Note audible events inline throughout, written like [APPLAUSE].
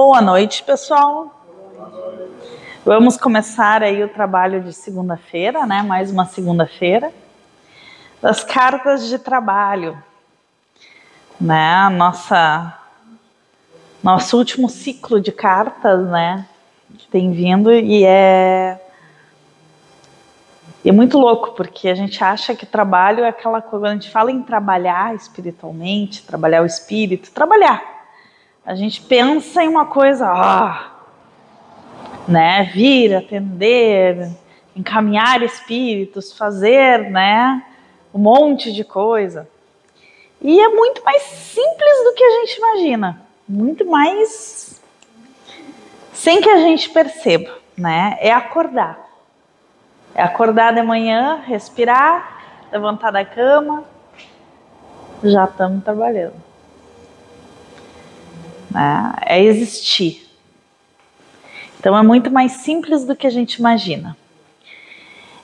Boa noite, pessoal. Vamos começar aí o trabalho de segunda-feira, né? Mais uma segunda-feira das cartas de trabalho, né? Nossa nosso último ciclo de cartas, né? Que tem vindo e é é muito louco, porque a gente acha que trabalho é aquela coisa, quando a gente fala em trabalhar espiritualmente, trabalhar o espírito, trabalhar a gente pensa em uma coisa, ah, né, vir, atender, encaminhar espíritos, fazer, né, um monte de coisa. E é muito mais simples do que a gente imagina, muito mais sem que a gente perceba, né? É acordar. É acordar de manhã, respirar, levantar da cama, já estamos trabalhando né? é existir. Então é muito mais simples do que a gente imagina.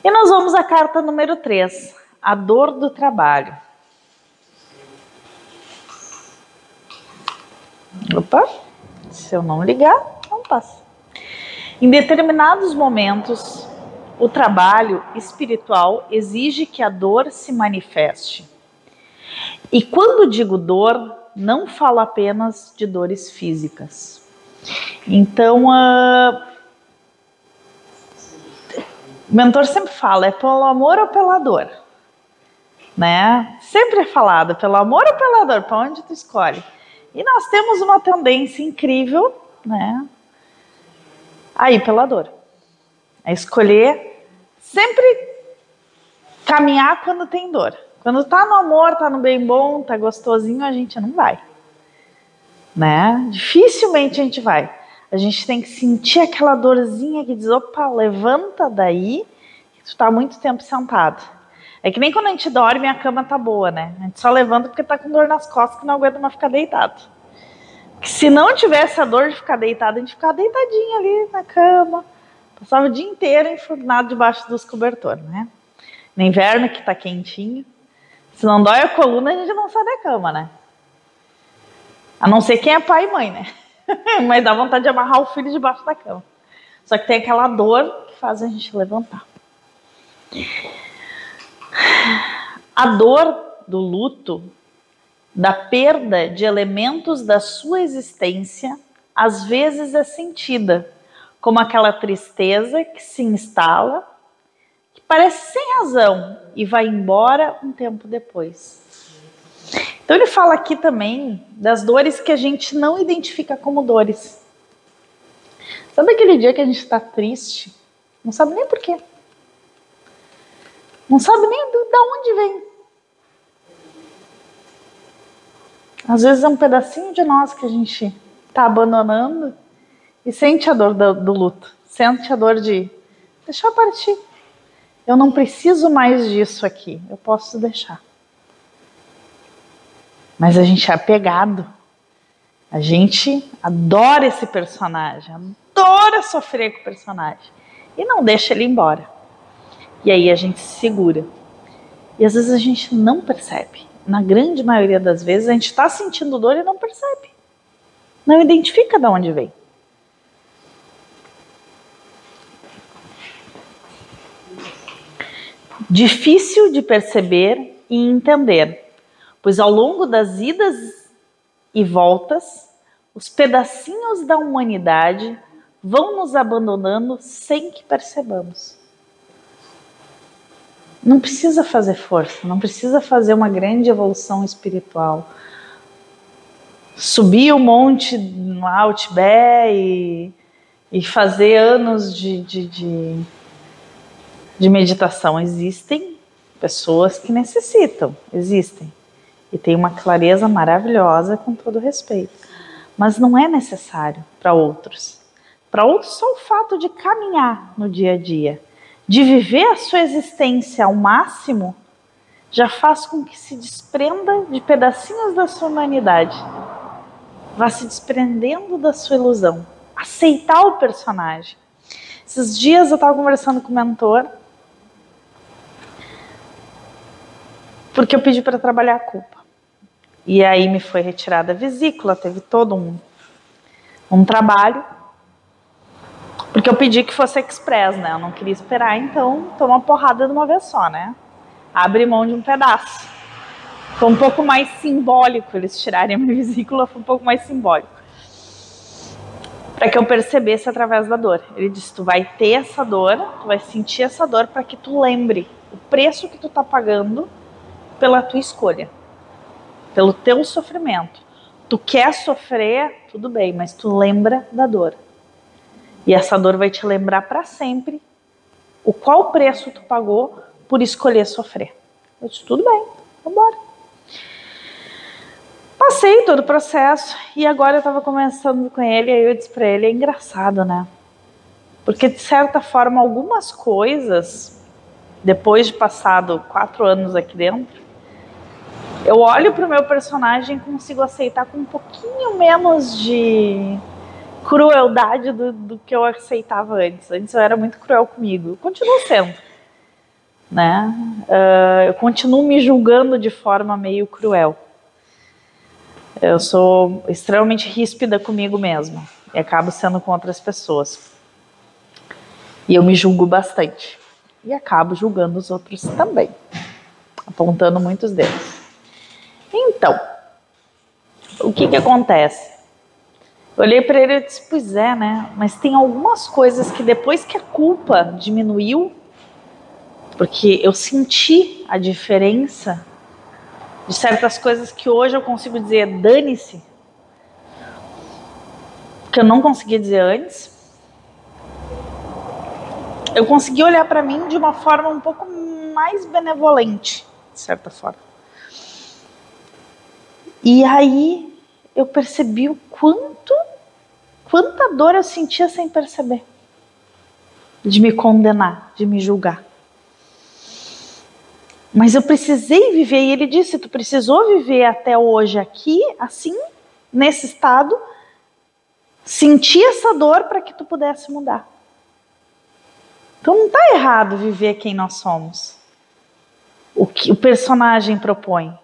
E nós vamos à carta número 3, a dor do trabalho. Opa, se eu não ligar, não passa. Em determinados momentos, o trabalho espiritual exige que a dor se manifeste. E quando digo dor, não fala apenas de dores físicas. Então, uh, o mentor sempre fala, é pelo amor ou pela dor? Né? Sempre é falado, pelo amor ou pela dor, para onde tu escolhe? E nós temos uma tendência incrível, né? Aí pela dor. É escolher sempre caminhar quando tem dor. Quando tá no amor, tá no bem bom, tá gostosinho, a gente não vai. Né? Dificilmente a gente vai. A gente tem que sentir aquela dorzinha que diz, opa, levanta daí, que tu tá muito tempo sentado. É que nem quando a gente dorme a cama tá boa, né? A gente só levanta porque tá com dor nas costas que não aguenta mais ficar deitado. Porque se não tivesse a dor de ficar deitado, a gente ficava deitadinho ali na cama. Passava o dia inteiro enfurnado debaixo dos cobertores, né? No inverno que tá quentinho. Se não dói a coluna, a gente não sai da cama, né? A não ser quem é pai e mãe, né? [LAUGHS] Mas dá vontade de amarrar o filho debaixo da cama. Só que tem aquela dor que faz a gente levantar. A dor do luto, da perda de elementos da sua existência, às vezes é sentida como aquela tristeza que se instala parece sem razão e vai embora um tempo depois. Então ele fala aqui também das dores que a gente não identifica como dores. Sabe aquele dia que a gente está triste? Não sabe nem por quê. Não sabe nem de onde vem. Às vezes é um pedacinho de nós que a gente está abandonando e sente a dor do, do luto, sente a dor de deixar partir. Eu não preciso mais disso aqui, eu posso deixar. Mas a gente é apegado. A gente adora esse personagem, adora sofrer com o personagem. E não deixa ele embora. E aí a gente se segura. E às vezes a gente não percebe. Na grande maioria das vezes a gente está sentindo dor e não percebe. Não identifica de onde vem. Difícil de perceber e entender, pois ao longo das idas e voltas, os pedacinhos da humanidade vão nos abandonando sem que percebamos. Não precisa fazer força, não precisa fazer uma grande evolução espiritual. Subir o monte no Outback e, e fazer anos de, de, de de meditação existem pessoas que necessitam, existem. E tem uma clareza maravilhosa com todo respeito. Mas não é necessário para outros. Para outros, só o fato de caminhar no dia a dia, de viver a sua existência ao máximo, já faz com que se desprenda de pedacinhos da sua humanidade. Vá se desprendendo da sua ilusão. Aceitar o personagem. Esses dias eu estava conversando com o mentor porque eu pedi para trabalhar a culpa. E aí me foi retirada a vesícula, teve todo um, um trabalho, porque eu pedi que fosse express, né? Eu não queria esperar, então toma porrada de uma vez só, né? Abre mão de um pedaço. Foi um pouco mais simbólico eles tirarem a minha [LAUGHS] vesícula, foi um pouco mais simbólico. Para que eu percebesse através da dor. Ele disse: tu vai ter essa dor, tu vai sentir essa dor para que tu lembre o preço que tu tá pagando pela tua escolha, pelo teu sofrimento. Tu quer sofrer, tudo bem, mas tu lembra da dor. E essa dor vai te lembrar para sempre o qual preço tu pagou por escolher sofrer. Eu disse, tudo bem, vamos embora. Passei todo o processo e agora eu estava conversando com ele e eu disse para ele, é engraçado, né? Porque de certa forma algumas coisas, depois de passado quatro anos aqui dentro, eu olho para o meu personagem e consigo aceitar com um pouquinho menos de crueldade do, do, que eu aceitava antes. Antes eu era muito cruel comigo. Eu continuo sendo. Né? Uh, eu continuo me julgando de forma meio cruel. Eu sou extremamente ríspida comigo mesma e acabo sendo com outras pessoas. E eu me julgo bastante. E acabo julgando os outros também, apontando muitos deles. Então, o que que acontece? Eu olhei para ele e disse: Pois é, né? Mas tem algumas coisas que depois que a culpa diminuiu, porque eu senti a diferença de certas coisas que hoje eu consigo dizer dane-se, que eu não conseguia dizer antes. Eu consegui olhar para mim de uma forma um pouco mais benevolente, de certa forma. E aí eu percebi o quanto, quanta dor eu sentia sem perceber. De me condenar, de me julgar. Mas eu precisei viver, e ele disse: Tu precisou viver até hoje aqui, assim, nesse estado, sentir essa dor para que tu pudesse mudar. Então não está errado viver quem nós somos. O que o personagem propõe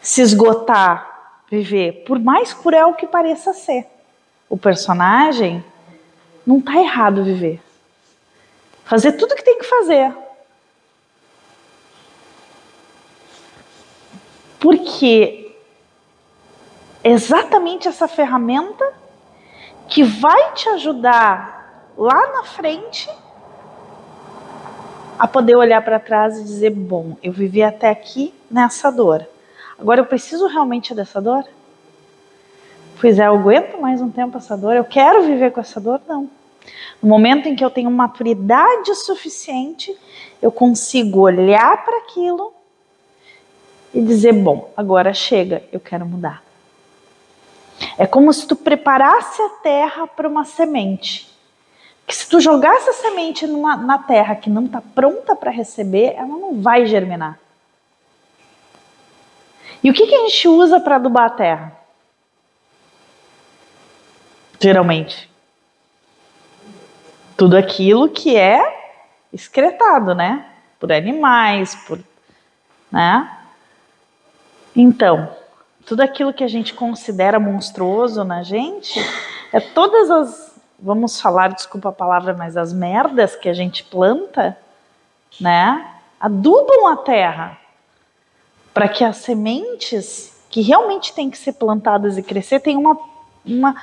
se esgotar, viver, por mais cruel que pareça ser. O personagem não está errado viver. Fazer tudo o que tem que fazer. Porque exatamente essa ferramenta que vai te ajudar lá na frente a poder olhar para trás e dizer: bom, eu vivi até aqui nessa dor. Agora eu preciso realmente dessa dor? Pois é, eu aguento mais um tempo essa dor? Eu quero viver com essa dor? Não. No momento em que eu tenho maturidade suficiente, eu consigo olhar para aquilo e dizer: bom, agora chega, eu quero mudar. É como se tu preparasse a terra para uma semente. Que se tu jogasse a semente numa, na terra que não está pronta para receber, ela não vai germinar. E o que, que a gente usa para adubar a terra? Geralmente. Tudo aquilo que é excretado, né? Por animais, por. Né? Então, tudo aquilo que a gente considera monstruoso na gente é todas as. Vamos falar, desculpa a palavra, mas as merdas que a gente planta, né? Adubam a terra para que as sementes que realmente têm que ser plantadas e crescer tenham uma, uma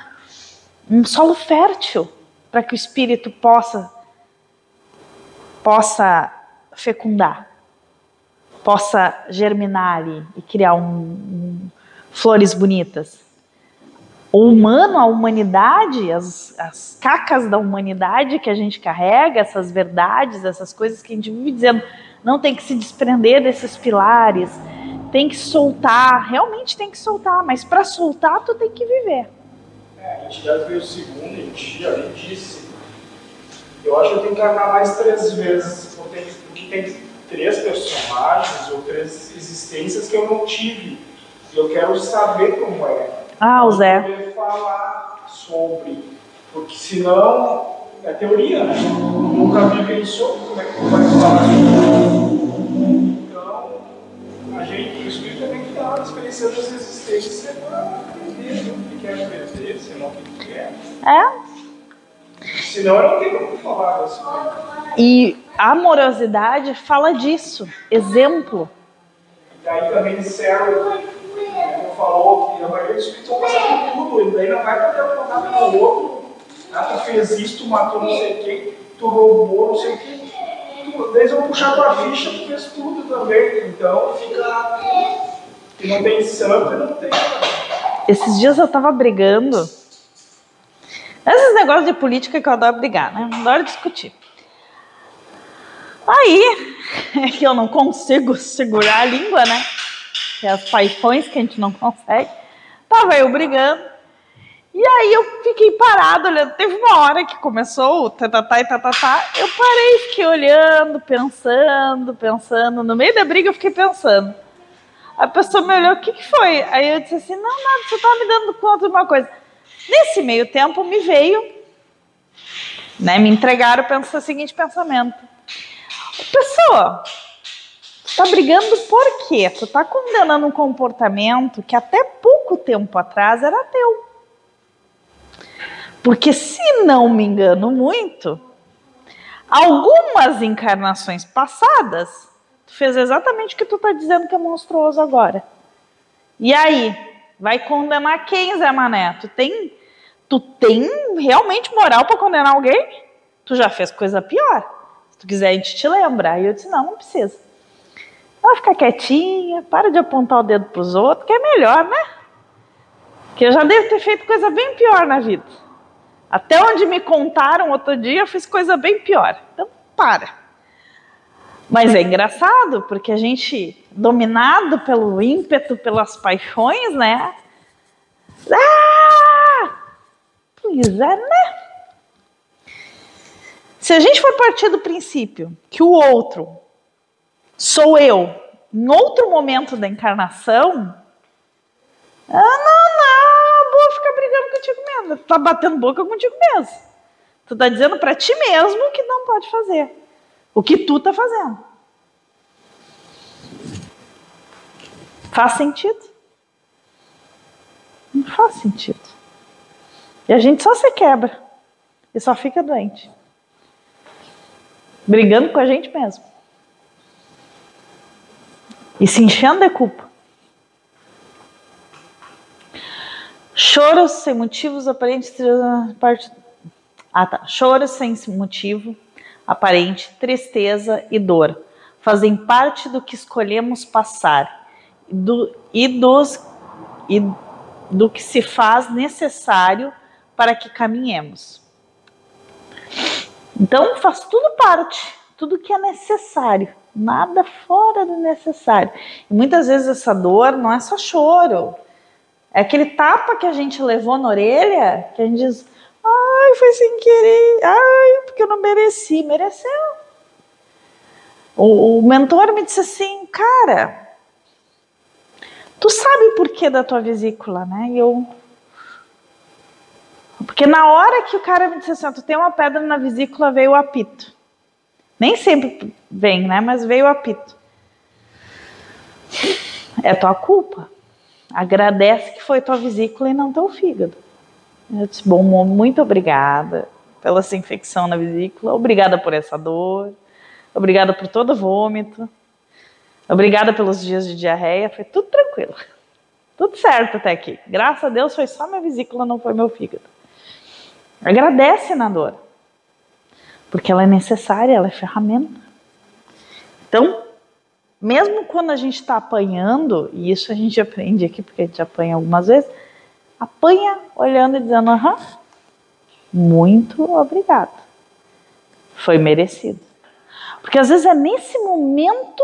um solo fértil para que o espírito possa possa fecundar, possa germinar ali e criar um, um, flores bonitas. O humano, a humanidade, as, as cacas da humanidade que a gente carrega, essas verdades, essas coisas que a gente vive dizendo, não tem que se desprender desses pilares, tem que soltar, realmente tem que soltar, mas para soltar tu tem que viver. É, a entidade veio segundo em ti, ali disse. Eu acho que eu tenho que encarnar mais três vezes, porque tem três personagens ou três existências que eu não tive. E eu quero saber como é. Ah, o Zé. Poder falar sobre. Porque senão é teoria, né? Nunca vivenciou como é que tu vai falar sobre. Experienciando as existências para aprender o que quer aprender, se não o que quer. É. Senão eu não tenho como falar. E a amorosidade fala disso. Exemplo. E daí também disseram, como falou, que a maioria dos espíritos vão passar por tudo, e daí não vai poder apontar para o outro. Ah, tu fez isso, tu matou não sei quem, tu roubou não sei o. Tu, eles vão puxar tua ficha, tu fez tudo também. Então fica. Não tem santo não tem. Esses dias eu tava brigando. Esses negócios de política que eu adoro brigar, né? Adoro discutir. Aí, é [LAUGHS] que eu não consigo segurar a língua, né? Que é as paixões que a gente não consegue. Tava eu brigando. E aí eu fiquei parado olhando. Teve uma hora que começou o tatatá e tatatá. Eu parei, fiquei olhando, pensando, pensando. No meio da briga eu fiquei pensando. A pessoa me olhou, o que, que foi? Aí eu disse assim, não, nada, você tá me dando conta de uma coisa. Nesse meio tempo me veio, né, me entregaram o seguinte pensamento. Pessoa, tu tá brigando por quê? Tu tá condenando um comportamento que até pouco tempo atrás era teu. Porque se não me engano muito, algumas encarnações passadas, fez exatamente o que tu tá dizendo que é monstruoso agora. E aí, vai condenar quem, Zé Mané? Tu tem, tu tem realmente moral para condenar alguém? Tu já fez coisa pior. Se tu quiser, a gente te lembra. E eu disse, não, não precisa. Vai ficar quietinha, para de apontar o dedo pros outros, que é melhor, né? Que eu já devo ter feito coisa bem pior na vida. Até onde me contaram outro dia, eu fiz coisa bem pior. Então, para. Mas é engraçado, porque a gente, dominado pelo ímpeto, pelas paixões, né? Ah! Pois é, né? Se a gente for partir do princípio que o outro sou eu, em outro momento da encarnação, ah, não, não, vou ficar brigando contigo mesmo. Tá batendo boca contigo mesmo. Tu tá dizendo para ti mesmo que não pode fazer o que tu tá fazendo. Faz sentido? Não faz sentido. E a gente só se quebra e só fica doente brigando com a gente mesmo. E se enchendo de culpa. Choros sem motivos aparentes. Parte... Ah, tá. Choros sem motivo aparente, tristeza e dor fazem parte do que escolhemos passar do, e, dos, e do que se faz necessário para que caminhemos. Então faz tudo parte, tudo que é necessário, nada fora do necessário. E muitas vezes essa dor não é só choro, é aquele tapa que a gente levou na orelha, que a gente diz, foi sem querer, ai, porque eu não mereci, mereceu. O, o mentor me disse assim, cara, tu sabe por que da tua vesícula, né? E eu, porque na hora que o cara me disse assim, tu tem uma pedra na vesícula, veio o apito. Nem sempre vem, né? Mas veio o apito. É tua culpa. Agradece que foi tua vesícula e não teu fígado. Eu disse, bom, muito obrigada pela essa infecção na vesícula, obrigada por essa dor, obrigada por todo o vômito, obrigada pelos dias de diarreia, foi tudo tranquilo. Tudo certo até aqui. Graças a Deus foi só minha vesícula, não foi meu fígado. Agradece na dor, porque ela é necessária, ela é ferramenta. Então, mesmo quando a gente está apanhando, e isso a gente aprende aqui, porque a gente apanha algumas vezes, apanha olhando e dizendo, aham, muito obrigado. Foi merecido. Porque às vezes é nesse momento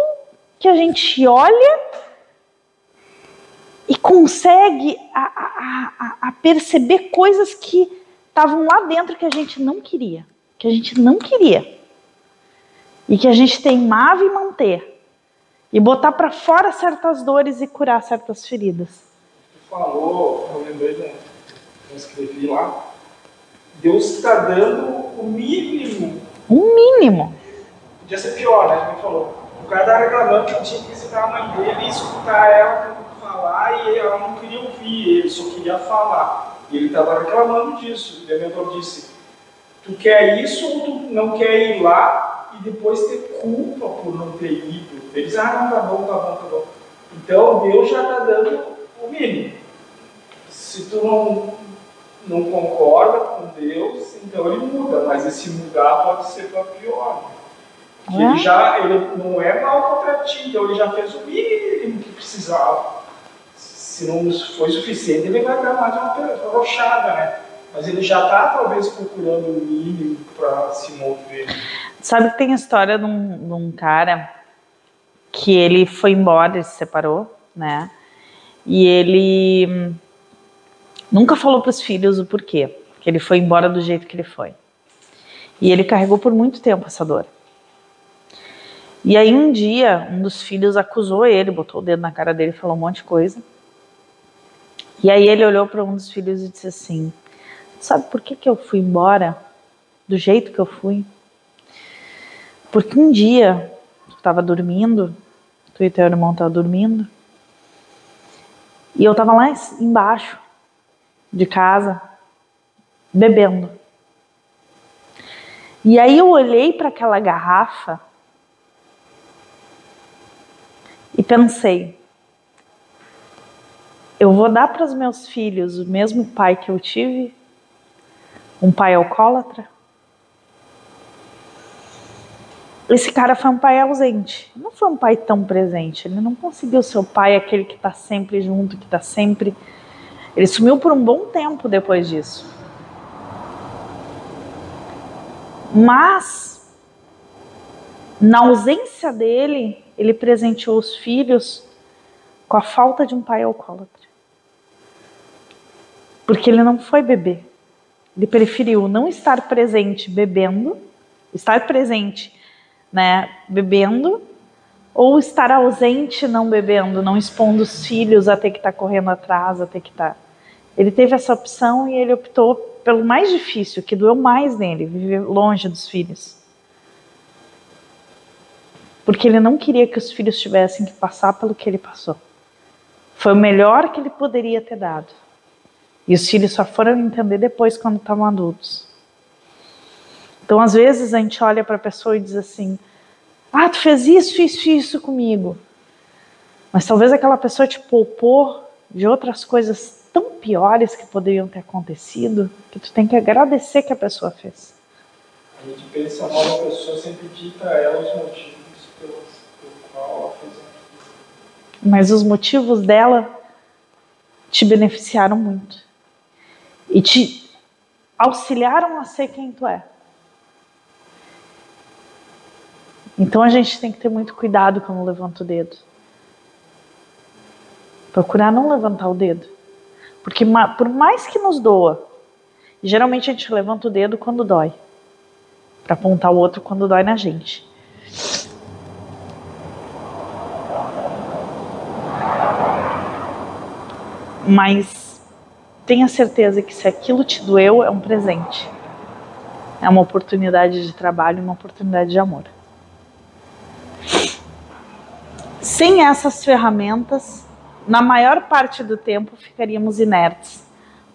que a gente olha e consegue a, a, a, a perceber coisas que estavam lá dentro que a gente não queria, que a gente não queria. E que a gente teimava em manter. E botar para fora certas dores e curar certas feridas. Falou, eu lembrei, da, eu escrevi lá. Deus está dando o mínimo. O mínimo. Podia ser pior, né? Ele falou. O cara tá reclamando que tinha que visitar a mãe dele e escutar ela falar e ela não queria ouvir, ele só queria falar. E ele estava reclamando disso. O mentor disse: Tu quer isso ou tu não quer ir lá e depois ter culpa por não ter ido? Eles, ah, não, tá bom, tá bom, tá bom. Então Deus já está dando o mínimo. Se tu não, não concorda com Deus, então ele muda, mas esse mudar pode ser para pior. Porque ele já ele não é mal contra ti, então ele já fez o mínimo que precisava. Se não foi suficiente, ele vai dar mais uma rochada, né? Mas ele já está talvez procurando o mínimo para se mover. Sabe que tem a história de um, de um cara que ele foi embora, ele se separou, né? E ele nunca falou para os filhos o porquê, que ele foi embora do jeito que ele foi. E ele carregou por muito tempo essa dor. E aí um dia, um dos filhos acusou ele, botou o dedo na cara dele, falou um monte de coisa. E aí ele olhou para um dos filhos e disse assim: Sabe por que, que eu fui embora do jeito que eu fui? Porque um dia tu estava dormindo, tu e teu irmão estavam dormindo, e eu estava lá embaixo de casa, bebendo. E aí eu olhei para aquela garrafa e pensei: eu vou dar para os meus filhos o mesmo pai que eu tive? Um pai alcoólatra? Esse cara foi um pai ausente, não foi um pai tão presente. Ele não conseguiu ser o pai, aquele que está sempre junto, que está sempre. Ele sumiu por um bom tempo depois disso. Mas, na ausência dele, ele presenteou os filhos com a falta de um pai alcoólatra. Porque ele não foi beber. Ele preferiu não estar presente bebendo, estar presente, né, bebendo, ou estar ausente não bebendo, não expondo os filhos a ter que estar correndo atrás, a ter que estar. Ele teve essa opção e ele optou pelo mais difícil, que doeu mais nele, viver longe dos filhos porque ele não queria que os filhos tivessem que passar pelo que ele passou. Foi o melhor que ele poderia ter dado. E os filhos só foram entender depois quando estavam adultos. Então, às vezes, a gente olha para a pessoa e diz assim: Ah, tu fez isso, isso, isso comigo. Mas talvez aquela pessoa te poupou de outras coisas tão piores que poderiam ter acontecido, que tu tem que agradecer que a pessoa fez. A gente pensa mal da pessoa, sempre dita a ela os motivos mas os motivos dela te beneficiaram muito e te auxiliaram a ser quem tu é. Então a gente tem que ter muito cuidado quando levanta o dedo. Procurar não levantar o dedo. Porque por mais que nos doa, geralmente a gente levanta o dedo quando dói. Para apontar o outro quando dói na gente. mas tenha certeza que se aquilo te doeu, é um presente. É uma oportunidade de trabalho, uma oportunidade de amor. Sem essas ferramentas, na maior parte do tempo ficaríamos inertes,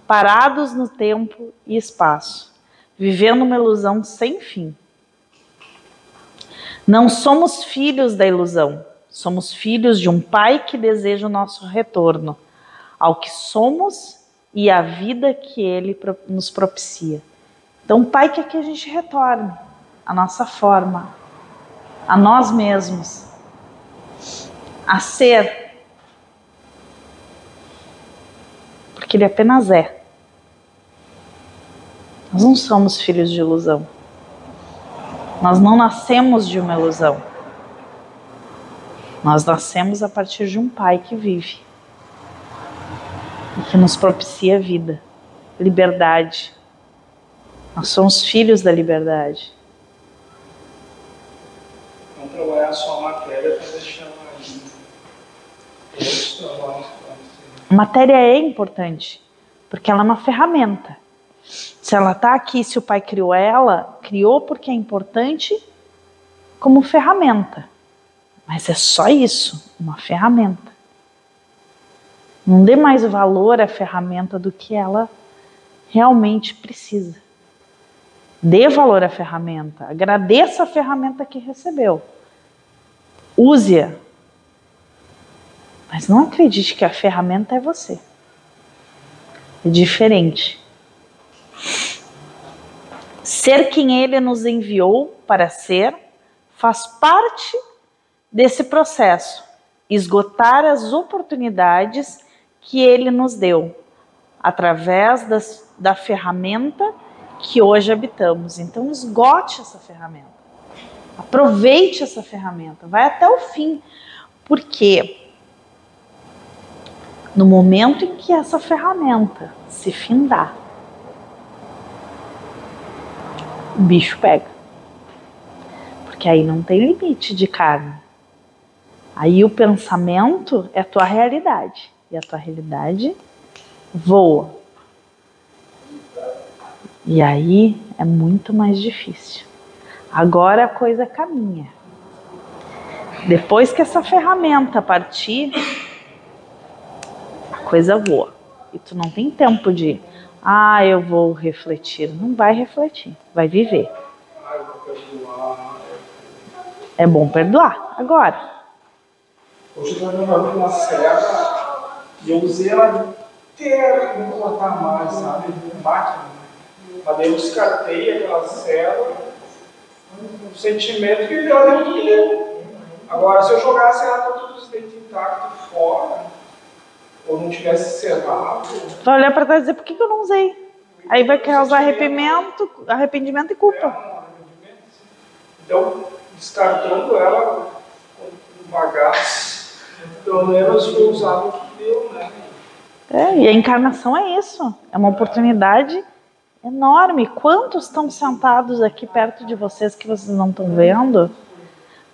parados no tempo e espaço, vivendo uma ilusão sem fim. Não somos filhos da ilusão, somos filhos de um pai que deseja o nosso retorno ao que somos e à vida que Ele nos propicia. Então, o Pai quer que a gente retorne à nossa forma, a nós mesmos, a ser, porque Ele apenas é. Nós não somos filhos de ilusão. Nós não nascemos de uma ilusão. Nós nascemos a partir de um pai que vive e que nos propicia vida, liberdade. Nós somos filhos da liberdade. Não trabalhar só a matéria para deixar mais. A matéria é importante, porque ela é uma ferramenta. Se ela está aqui, se o pai criou ela, criou porque é importante como ferramenta. Mas é só isso, uma ferramenta. Não dê mais valor à ferramenta do que ela realmente precisa. Dê valor à ferramenta, agradeça a ferramenta que recebeu. Use-a. Mas não acredite que a ferramenta é você. É diferente. Ser quem ele nos enviou para ser faz parte desse processo. Esgotar as oportunidades que ele nos deu através das, da ferramenta que hoje habitamos. Então, esgote essa ferramenta. Aproveite essa ferramenta. Vai até o fim. Porque no momento em que essa ferramenta se findar, o bicho pega. Porque aí não tem limite de carne. Aí o pensamento é a tua realidade. E a tua realidade voa. E aí é muito mais difícil. Agora a coisa caminha. Depois que essa ferramenta partir, coisa voa. E tu não tem tempo de, ah, eu vou refletir. Não vai refletir, vai viver. É bom perdoar agora. Hoje eu estava uma serra e eu usei ela inteira para cortar mais, sabe? Máquina. Mas daí eu descartei aquela célula um sentimento que deu dentro de. Agora, se eu jogasse ela com todos os dentes intactos fora, ou não tivesse cerrado. Vai olhar para trás e dizer: por que, que eu não usei? Aí vai causar arrependimento, arrependimento e culpa. Então, descartando ela com bagaço, pelo menos foi usado o que deu, né? É, e a encarnação é isso. É uma oportunidade enorme. Quantos estão sentados aqui perto de vocês que vocês não estão vendo?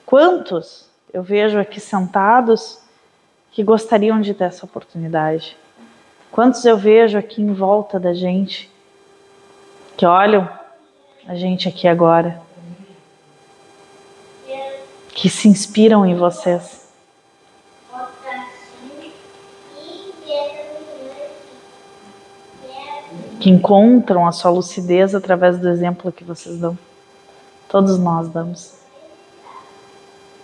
Quantos eu vejo aqui sentados que gostariam de ter essa oportunidade? Quantos eu vejo aqui em volta da gente que olham a gente aqui agora, que se inspiram em vocês? que encontram a sua lucidez através do exemplo que vocês dão. Todos nós damos.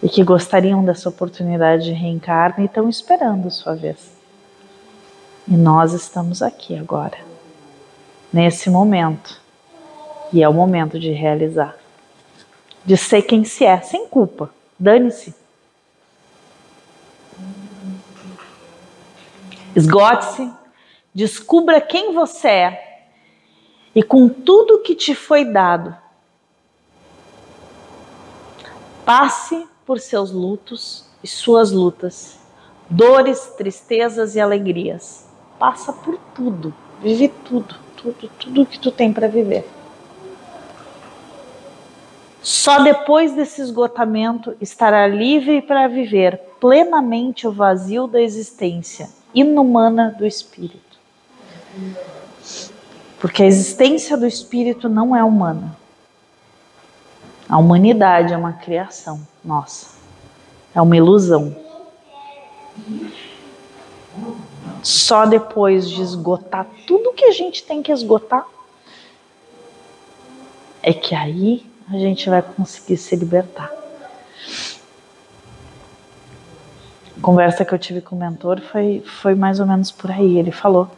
E que gostariam dessa oportunidade de reencarnar e estão esperando sua vez. E nós estamos aqui agora, nesse momento. E é o momento de realizar. De ser quem se é, sem culpa. Dane-se. Esgote-se. Descubra quem você é e com tudo que te foi dado. Passe por seus lutos e suas lutas, dores, tristezas e alegrias. Passa por tudo, vive tudo, tudo, tudo que tu tem para viver. Só depois desse esgotamento estará livre para viver plenamente o vazio da existência inumana do espírito. Porque a existência do espírito não é humana. A humanidade é uma criação nossa. É uma ilusão. Só depois de esgotar tudo que a gente tem que esgotar, é que aí a gente vai conseguir se libertar. A conversa que eu tive com o mentor foi, foi mais ou menos por aí. Ele falou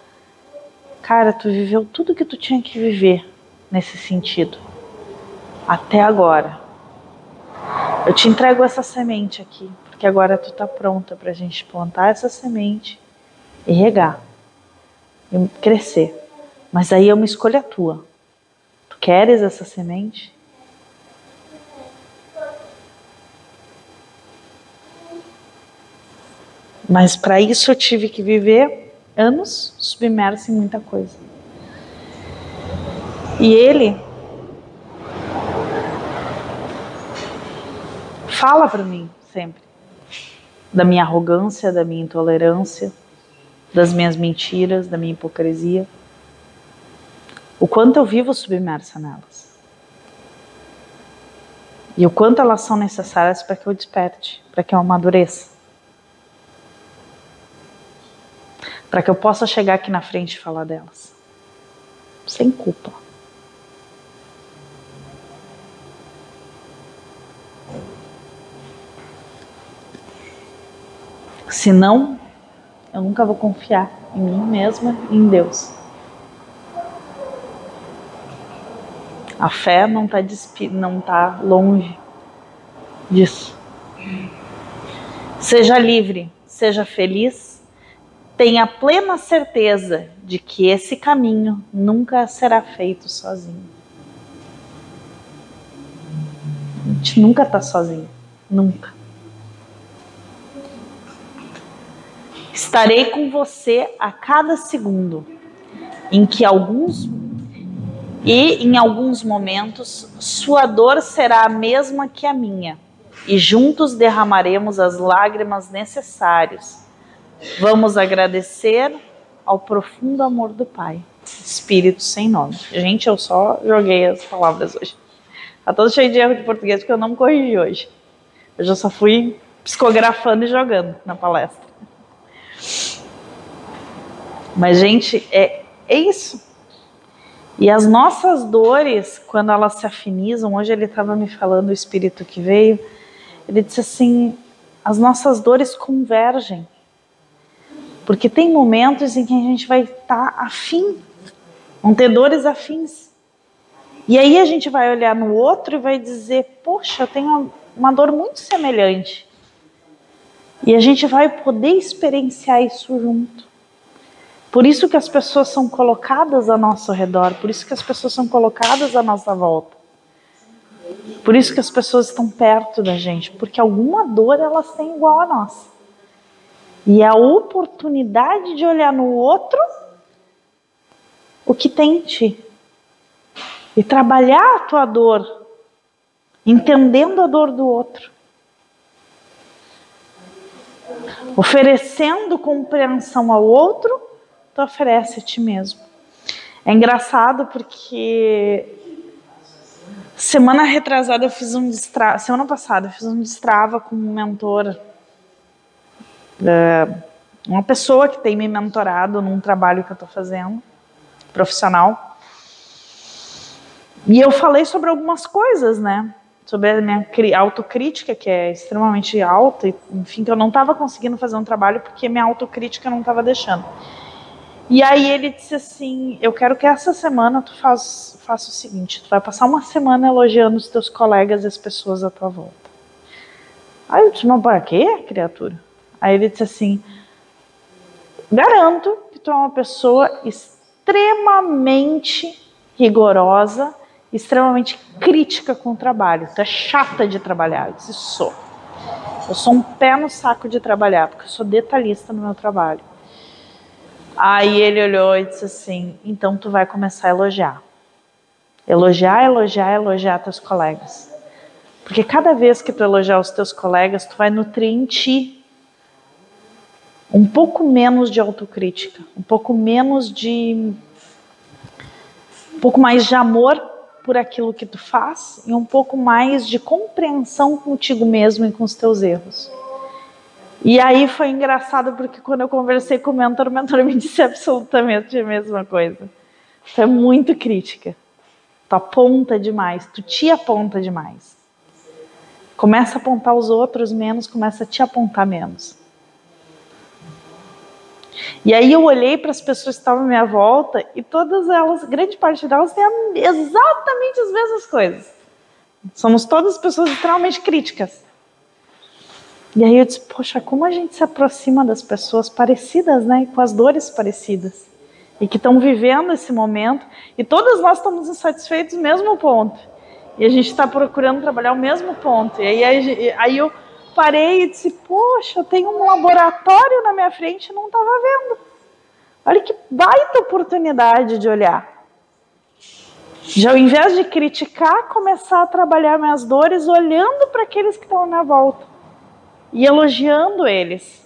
Cara, tu viveu tudo que tu tinha que viver nesse sentido. Até agora. Eu te entrego essa semente aqui, porque agora tu tá pronta pra gente plantar essa semente e regar e crescer. Mas aí é uma escolha tua. Tu queres essa semente? Mas para isso eu tive que viver anos submerso em muita coisa. E ele fala para mim sempre da minha arrogância, da minha intolerância, das minhas mentiras, da minha hipocrisia. O quanto eu vivo submersa nelas. E o quanto elas são necessárias para que eu desperte, para que eu amadureça. para que eu possa chegar aqui na frente e falar delas. Sem culpa. Senão, eu nunca vou confiar em mim mesma e em Deus. A fé não está não tá longe disso. Seja livre, seja feliz, tenha plena certeza de que esse caminho nunca será feito sozinho. A gente nunca está sozinho, nunca. Estarei com você a cada segundo em que alguns e em alguns momentos sua dor será a mesma que a minha, e juntos derramaremos as lágrimas necessárias. Vamos agradecer ao profundo amor do Pai, Espírito sem nome. Gente, eu só joguei as palavras hoje. Tá todo cheio de erro de português porque eu não corrigi hoje. Eu já só fui psicografando e jogando na palestra. Mas, gente, é, é isso. E as nossas dores, quando elas se afinizam, hoje ele estava me falando, o espírito que veio, ele disse assim: as nossas dores convergem. Porque tem momentos em que a gente vai estar tá afim, vão ter dores afins. E aí a gente vai olhar no outro e vai dizer: poxa, eu tenho uma dor muito semelhante. E a gente vai poder experienciar isso junto. Por isso que as pessoas são colocadas ao nosso redor, por isso que as pessoas são colocadas à nossa volta. Por isso que as pessoas estão perto da gente, porque alguma dor elas têm igual a nós. E a oportunidade de olhar no outro o que tem em ti. E trabalhar a tua dor, entendendo a dor do outro. Oferecendo compreensão ao outro tu oferece a ti mesmo. É engraçado porque semana retrasada eu fiz um destrava, semana passada eu fiz um destrava com um mentor, é, uma pessoa que tem me mentorado num trabalho que eu estou fazendo, profissional. E eu falei sobre algumas coisas, né? Sobre a minha autocrítica, que é extremamente alta, enfim, que eu não estava conseguindo fazer um trabalho porque minha autocrítica não estava deixando. E aí ele disse assim: Eu quero que essa semana tu faz, faça o seguinte: tu vai passar uma semana elogiando os teus colegas e as pessoas à tua volta. Aí eu disse: Mas para quê, criatura? Aí ele disse assim: Garanto que tu é uma pessoa extremamente rigorosa, extremamente crítica com o trabalho. Tu é chata de trabalhar. Eu disse: Sou. Eu sou um pé no saco de trabalhar, porque eu sou detalhista no meu trabalho. Aí ele olhou e disse assim: então tu vai começar a elogiar. Elogiar, elogiar, elogiar teus colegas. Porque cada vez que tu elogiar os teus colegas, tu vai nutrir em ti um pouco menos de autocrítica, um pouco menos de. um pouco mais de amor por aquilo que tu faz e um pouco mais de compreensão contigo mesmo e com os teus erros. E aí foi engraçado porque quando eu conversei com o mentor, o mentor me [LAUGHS] disse absolutamente a mesma coisa. Tu é muito crítica. Tu aponta demais, tu te aponta demais. Começa a apontar os outros menos, começa a te apontar menos. E aí eu olhei para as pessoas que estavam à minha volta e todas elas, grande parte delas, têm exatamente as mesmas coisas. Somos todas pessoas extremamente críticas. E aí eu disse, poxa, como a gente se aproxima das pessoas parecidas, né? Com as dores parecidas. E que estão vivendo esse momento. E todas nós estamos insatisfeitos no mesmo ponto. E a gente está procurando trabalhar o mesmo ponto. E aí, aí, eu parei e disse, poxa, tenho um laboratório na minha frente e não estava vendo. Olha que baita oportunidade de olhar. Já ao invés de criticar, começar a trabalhar minhas dores olhando para aqueles que estão minha volta e elogiando eles.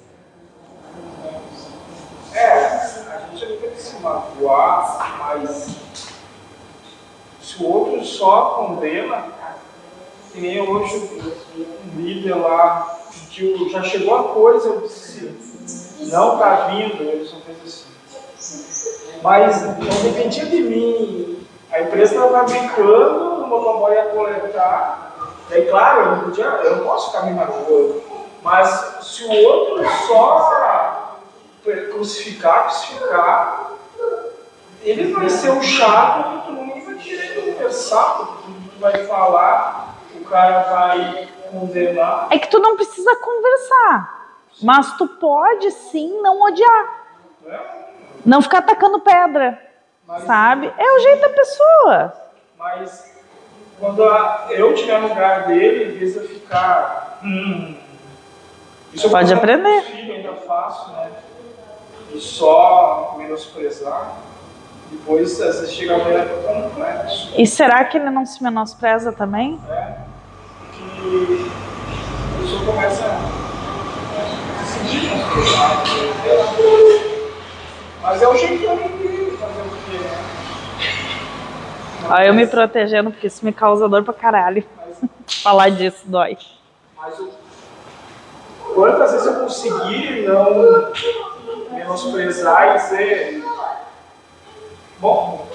É, a gente não tem que se magoar, mas se o outro só condena, que nem hoje um líder lá pediu, já chegou a coisa, eu disse, Não tá vindo, ele só fez assim. Mas não dependia de mim. A empresa estava brincando, o motoboy ia coletar. E aí, claro, eu não, podia, eu não posso ficar me magoando. Mas se o outro só crucificar, crucificar, ele vai ser um chato que tu não vai querer conversar, porque tu vai falar, o cara vai condenar. É que tu não precisa conversar, mas tu pode sim não odiar. É? Não ficar atacando pedra, mas, sabe? É o jeito da pessoa. Mas quando eu estiver no lugar dele, em vez de eu ficar. Hum, isso pode aprender. Filho, ainda faço, né? E só menosprezar. Depois, às vezes, chega a ver é complexo. E será que ele não se menospreza também? É. Porque a pessoa começa a se sentir menosprezada. Mas é o jeito que eu de fazer o quê, né? Ó, eu me protegendo, porque isso me causa dor pra caralho. Mas, [LAUGHS] Falar disso dói. Mas o, quantas vezes eu consegui não menosprezar e dizer Bom,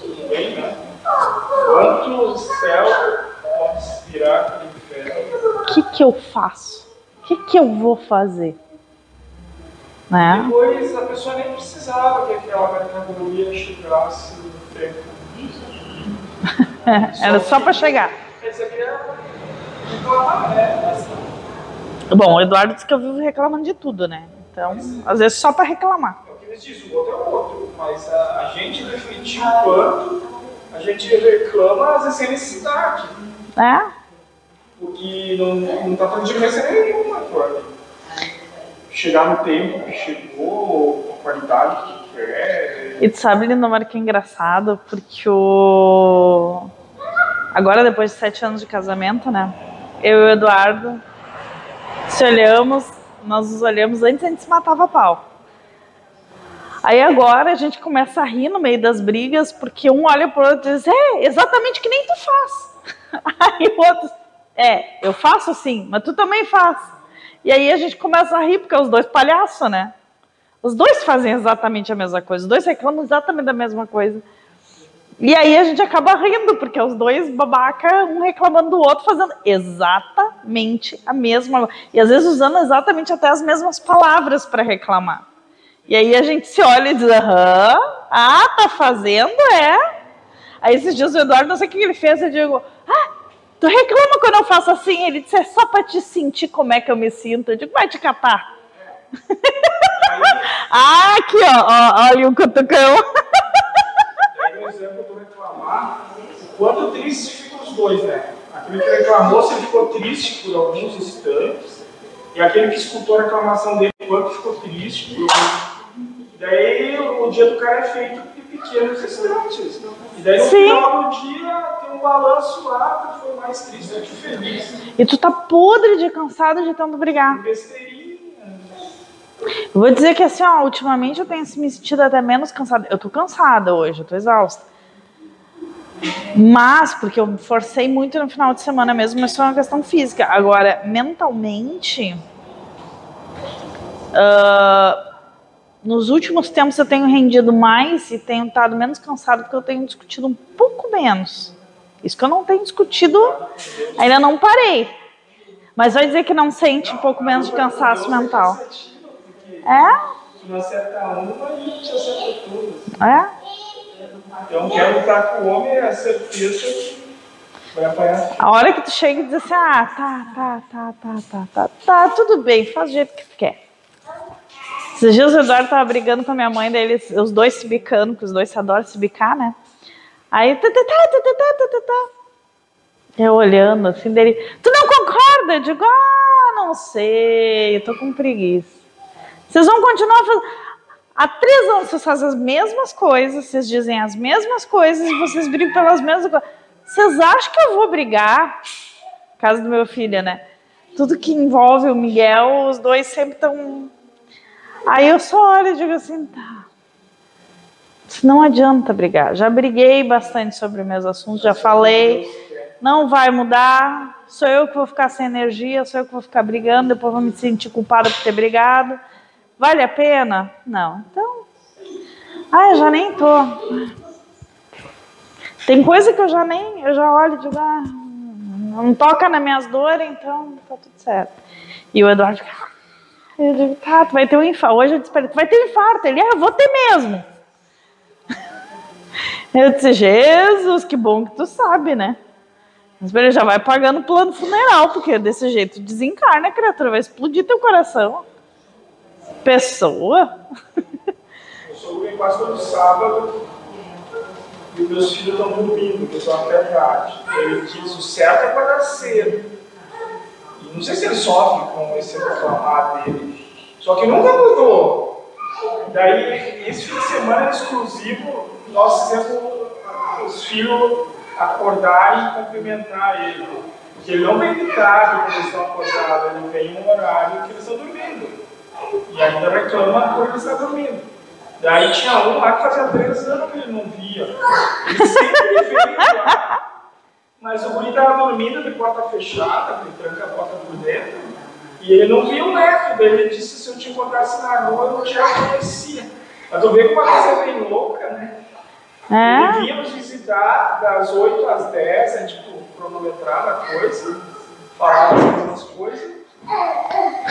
tudo bem, né? Quanto céu pode virar aquele inferno? O que, que eu faço? O que, que eu vou fazer? Né? Depois a pessoa nem precisava que aquela categoria chegasse no tempo. [LAUGHS] Era só para chegar. Isso aqui é reclamar, né? Bom, o Eduardo disse que eu vivo reclamando de tudo, né? Então, às vezes só para reclamar diz, o outro é o outro, mas a, a gente definiu quanto a gente reclama às vezes sem necessidade. É? Porque não, não tá tendo diferença nenhuma, Cláudia. Chegar no tempo que chegou, a qualidade que quer. E tu sabe, Lindomar, que é engraçado, porque o. Agora, depois de sete anos de casamento, né? Eu e o Eduardo se olhamos, nós nos olhamos antes a gente se matava pau. Aí agora a gente começa a rir no meio das brigas, porque um olha pro outro e diz, é, exatamente que nem tu faz. [LAUGHS] Aí o outro, é, eu faço sim, mas tu também faz. E aí a gente começa a rir, porque é os dois palhaços, né? Os dois fazem exatamente a mesma coisa, os dois reclamam exatamente da mesma coisa. E aí a gente acaba rindo, porque os dois babaca, um reclamando do outro, fazendo exatamente a mesma. E às vezes usando exatamente até as mesmas palavras para reclamar. E aí a gente se olha e diz, aham, ah, tá fazendo, é. Aí esses dias o Eduardo, não sei o que ele fez, eu digo, ah, tu reclama quando eu faço assim? Ele disse, é só pra te sentir como é que eu me sinto. Eu digo, vai te catar. [LAUGHS] ah, aqui, ó, ó, olha o cutucão. [LAUGHS] Exemplo do reclamar, o quanto triste ficam os dois, né? Aquele que reclamou, se ficou triste por alguns instantes, e aquele que escutou a reclamação dele, quanto ficou triste por Daí o dia do cara é feito de pequenos instantes. E daí no Sim. final do dia tem um balanço lá, tu foi mais triste do que feliz. E tu tá podre de cansado de tanto brigar. Vou dizer que assim, ó, ultimamente eu tenho me sentido até menos cansada. Eu tô cansada hoje, eu tô exausta. Mas, porque eu forcei muito no final de semana mesmo, mas foi uma questão física. Agora, mentalmente. Uh, nos últimos tempos eu tenho rendido mais e tenho estado menos cansado porque eu tenho discutido um pouco menos. Isso que eu não tenho discutido, ainda não parei. Mas vai dizer que não sente um pouco menos de cansaço mental. É? não acerta uma, a gente acerta todas. É? Então, quero lutar com o homem, é a certeza que vai apanhar. A hora que tu chega e diz assim: ah, tá, tá, tá, tá, tá, tá, tá, tudo bem, faz do jeito que tu quer. Esses dias o Eduardo tava brigando com a minha mãe, daí eles, os dois se bicando, que os dois se adoram se bicar, né? Aí, tá, tá, tá, tá, tá, tá, tá, tá. Eu olhando assim dele, tu não concorda? Eu digo, ah, não sei, eu tô com preguiça. Vocês vão continuar fazendo. Há três anos vocês fazem as mesmas coisas, vocês dizem as mesmas coisas vocês brigam pelas mesmas coisas. Vocês acham que eu vou brigar? Caso do meu filho, né? Tudo que envolve o Miguel, os dois sempre estão Aí eu só olho e digo assim, tá. Não adianta brigar. Já briguei bastante sobre meus assuntos, já falei. Não vai mudar. Sou eu que vou ficar sem energia, sou eu que vou ficar brigando, depois vou me sentir culpada por ter brigado. Vale a pena? Não. Então, ah, eu já nem tô. Tem coisa que eu já nem, eu já olho e digo, ah, não toca nas minhas dores, então tá tudo certo. E o Eduardo fica, ah. eu digo, tá, tu vai ter um infarto. Hoje eu ele, tu vai ter um infarto. Ele, ah, vou ter mesmo. [LAUGHS] Eu disse, Jesus, que bom que tu sabe, né? Mas ele já vai pagando plano funeral, porque desse jeito desencarna, criatura, vai explodir teu coração. Pessoa. Eu sou quase todo sábado e meus filhos estão dormindo, porque eu estou até tarde. Ele diz, o certo é acordar cedo. E não sei se ele sofre com esse reclamar dele. Só que nunca mudou. Daí, esse fim de semana exclusivo, nós fizemos os filhos acordarem e cumprimentar ele. Porque ele não vem de tarde quando eles estão acordados, ele vem no horário que eles estão dormindo. E ainda reclama quando ele está dormindo. Daí tinha um lá que fazia três anos que ele não via. Ele sempre veio lá. Mas o guri estava dormindo de porta fechada, ele tranca a porta por dentro. E ele não via o neto. Daí ele disse: se eu te encontrasse na rua, eu não te reconhecia. Mas tu vê que uma coisa bem louca, né? É. Ele vinha nos visitar das 8 às 10, é tipo, cronometrar a coisa, falar as mesmas coisas.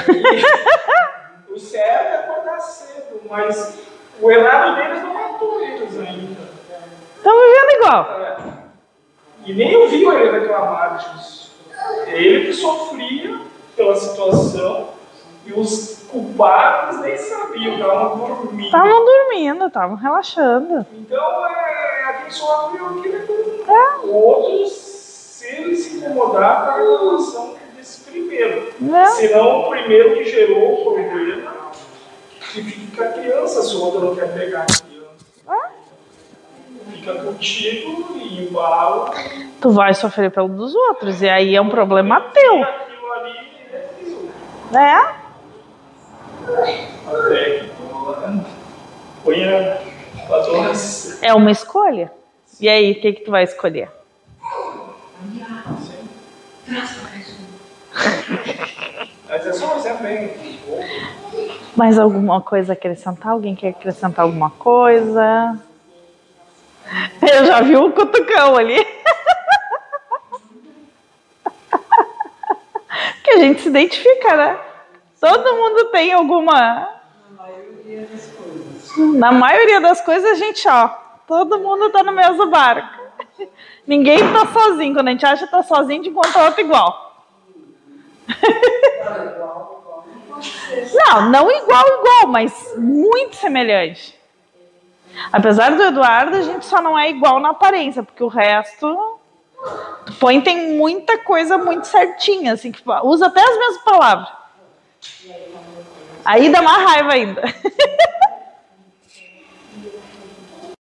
E [LAUGHS] o certo é acordar cedo, mas o errado deles não matou eles ainda. Estão vivendo igual. É. E nem ouviu ele reclamar disso. Ele que sofria pela situação e os culpados nem sabiam, estavam dormindo. Estavam dormindo, estavam relaxando. Então, é, a quem sofre é o que é. Outros, se ele se incomodar com a desse primeiro. É. Senão, o primeiro que gerou o problema que fica a criança, se o outro não quer pegar a criança. Fica contigo e embala. Tu vai sofrer pelo dos outros, e aí é um problema teu. Aquilo ali é teu. É? Até que tu ponha. É uma escolha. E aí, o que, que tu vai escolher? Mas é. Mais alguma coisa a acrescentar? Alguém quer acrescentar alguma coisa? Eu já vi um cutucão ali. [LAUGHS] que a gente se identifica, né? Todo mundo tem alguma. Na maioria das coisas. Na maioria das coisas a gente, ó, todo mundo tá no mesmo barco. Ninguém tá sozinho. Quando a gente acha que tá sozinho, a gente encontra outro igual. Não, não igual, igual, mas muito semelhante. Apesar do Eduardo, a gente só não é igual na aparência, porque o resto. Põe tem muita coisa muito certinha, assim, que usa até as mesmas palavras. Aí dá uma raiva ainda. [LAUGHS]